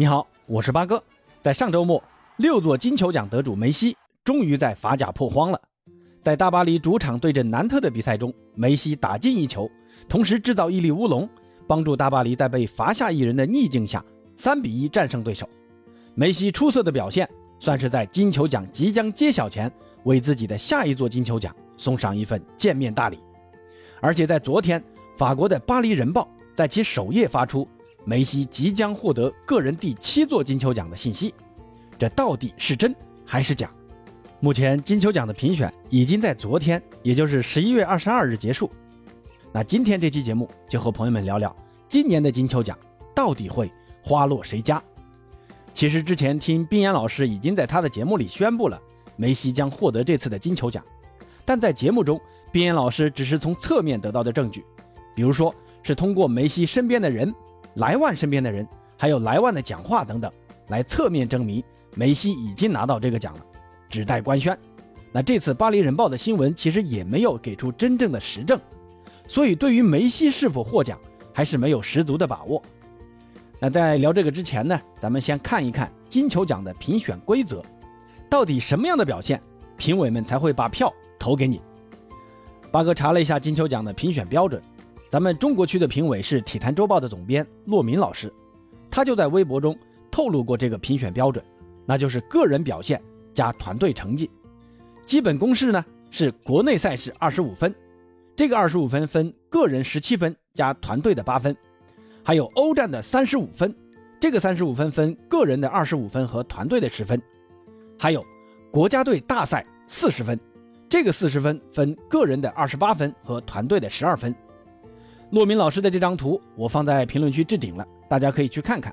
你好，我是八哥。在上周末，六座金球奖得主梅西终于在法甲破荒了。在大巴黎主场对阵南特的比赛中，梅西打进一球，同时制造一粒乌龙，帮助大巴黎在被罚下一人的逆境下，三比一战胜对手。梅西出色的表现，算是在金球奖即将揭晓前，为自己的下一座金球奖送上一份见面大礼。而且在昨天，法国的《巴黎人报》在其首页发出。梅西即将获得个人第七座金球奖的信息，这到底是真还是假？目前金球奖的评选已经在昨天，也就是十一月二十二日结束。那今天这期节目就和朋友们聊聊今年的金球奖到底会花落谁家？其实之前听冰岩老师已经在他的节目里宣布了梅西将获得这次的金球奖，但在节目中，冰岩老师只是从侧面得到的证据，比如说是通过梅西身边的人。莱万身边的人，还有莱万的讲话等等，来侧面证明梅西已经拿到这个奖了，只待官宣。那这次《巴黎人报》的新闻其实也没有给出真正的实证，所以对于梅西是否获奖，还是没有十足的把握。那在聊这个之前呢，咱们先看一看金球奖的评选规则，到底什么样的表现，评委们才会把票投给你？八哥查了一下金球奖的评选标准。咱们中国区的评委是《体坛周报》的总编骆明老师，他就在微博中透露过这个评选标准，那就是个人表现加团队成绩。基本公式呢是国内赛事二十五分，这个二十五分分个人十七分加团队的八分，还有欧战的三十五分，这个三十五分分个人的二十五分和团队的十分，还有国家队大赛四十分，这个四十分分个人的二十八分和团队的十二分。骆明老师的这张图我放在评论区置顶了，大家可以去看看。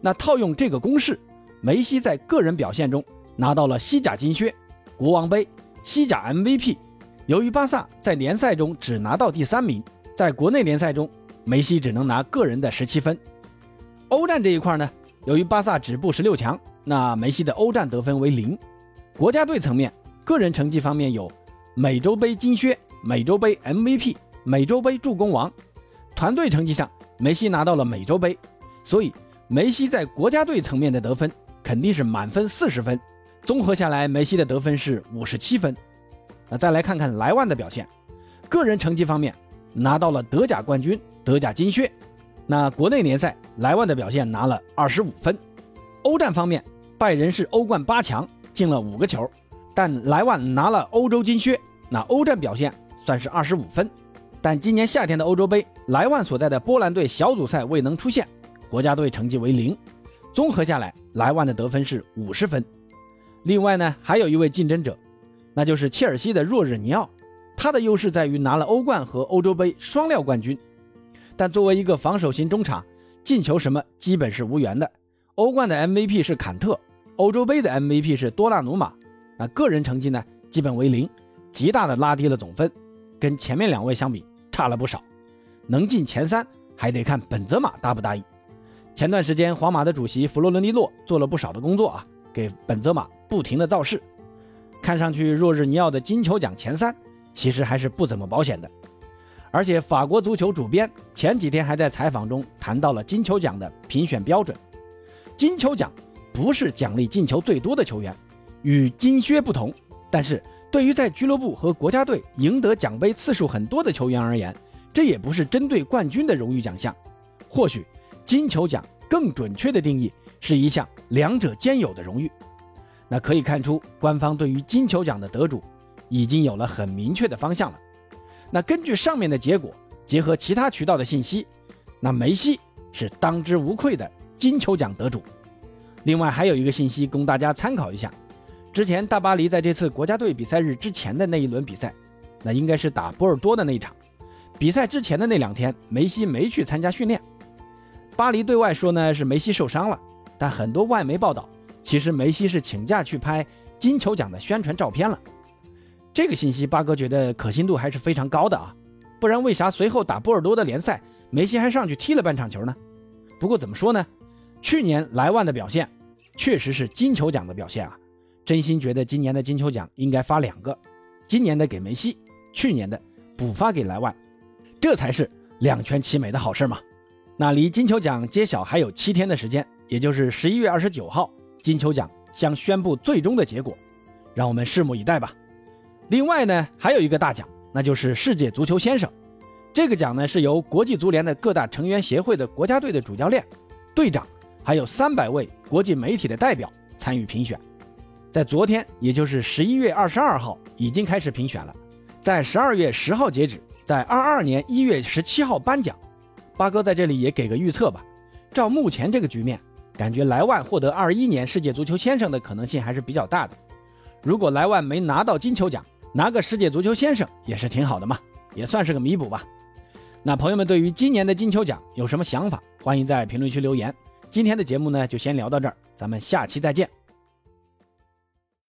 那套用这个公式，梅西在个人表现中拿到了西甲金靴、国王杯、西甲 MVP。由于巴萨在联赛中只拿到第三名，在国内联赛中，梅西只能拿个人的十七分。欧战这一块呢，由于巴萨止步十六强，那梅西的欧战得分为零。国家队层面，个人成绩方面有美洲杯金靴、美洲杯 MVP。美洲杯助攻王，团队成绩上，梅西拿到了美洲杯，所以梅西在国家队层面的得分肯定是满分四十分，综合下来，梅西的得分是五十七分。那再来看看莱万的表现，个人成绩方面拿到了德甲冠军、德甲金靴。那国内联赛，莱万的表现拿了二十五分。欧战方面，拜仁是欧冠八强，进了五个球，但莱万拿了欧洲金靴，那欧战表现算是二十五分。但今年夏天的欧洲杯，莱万所在的波兰队小组赛未能出现，国家队成绩为零。综合下来，莱万的得分是五十分。另外呢，还有一位竞争者，那就是切尔西的若日尼奥，他的优势在于拿了欧冠和欧洲杯双料冠军。但作为一个防守型中场，进球什么基本是无缘的。欧冠的 MVP 是坎特，欧洲杯的 MVP 是多纳鲁马，那个人成绩呢，基本为零，极大的拉低了总分，跟前面两位相比。差了不少，能进前三还得看本泽马答不答应。前段时间皇马的主席弗洛伦蒂诺做了不少的工作啊，给本泽马不停的造势。看上去若日尼奥的金球奖前三其实还是不怎么保险的。而且法国足球主编前几天还在采访中谈到了金球奖的评选标准。金球奖不是奖励进球最多的球员，与金靴不同，但是。对于在俱乐部和国家队赢得奖杯次数很多的球员而言，这也不是针对冠军的荣誉奖项。或许金球奖更准确的定义是一项两者兼有的荣誉。那可以看出，官方对于金球奖的得主已经有了很明确的方向了。那根据上面的结果，结合其他渠道的信息，那梅西是当之无愧的金球奖得主。另外还有一个信息供大家参考一下。之前大巴黎在这次国家队比赛日之前的那一轮比赛，那应该是打波尔多的那一场。比赛之前的那两天，梅西没去参加训练。巴黎对外说呢是梅西受伤了，但很多外媒报道，其实梅西是请假去拍金球奖的宣传照片了。这个信息八哥觉得可信度还是非常高的啊，不然为啥随后打波尔多的联赛，梅西还上去踢了半场球呢？不过怎么说呢，去年莱万的表现确实是金球奖的表现啊。真心觉得今年的金球奖应该发两个，今年的给梅西，去年的补发给莱万，这才是两全其美的好事嘛。那离金球奖揭晓还有七天的时间，也就是十一月二十九号，金球奖将宣布最终的结果，让我们拭目以待吧。另外呢，还有一个大奖，那就是世界足球先生。这个奖呢是由国际足联的各大成员协会的国家队的主教练、队长，还有三百位国际媒体的代表参与评选。在昨天，也就是十一月二十二号，已经开始评选了，在十二月十号截止，在二二年一月十七号颁奖。八哥在这里也给个预测吧，照目前这个局面，感觉莱万获得二一年世界足球先生的可能性还是比较大的。如果莱万没拿到金球奖，拿个世界足球先生也是挺好的嘛，也算是个弥补吧。那朋友们对于今年的金球奖有什么想法？欢迎在评论区留言。今天的节目呢就先聊到这儿，咱们下期再见。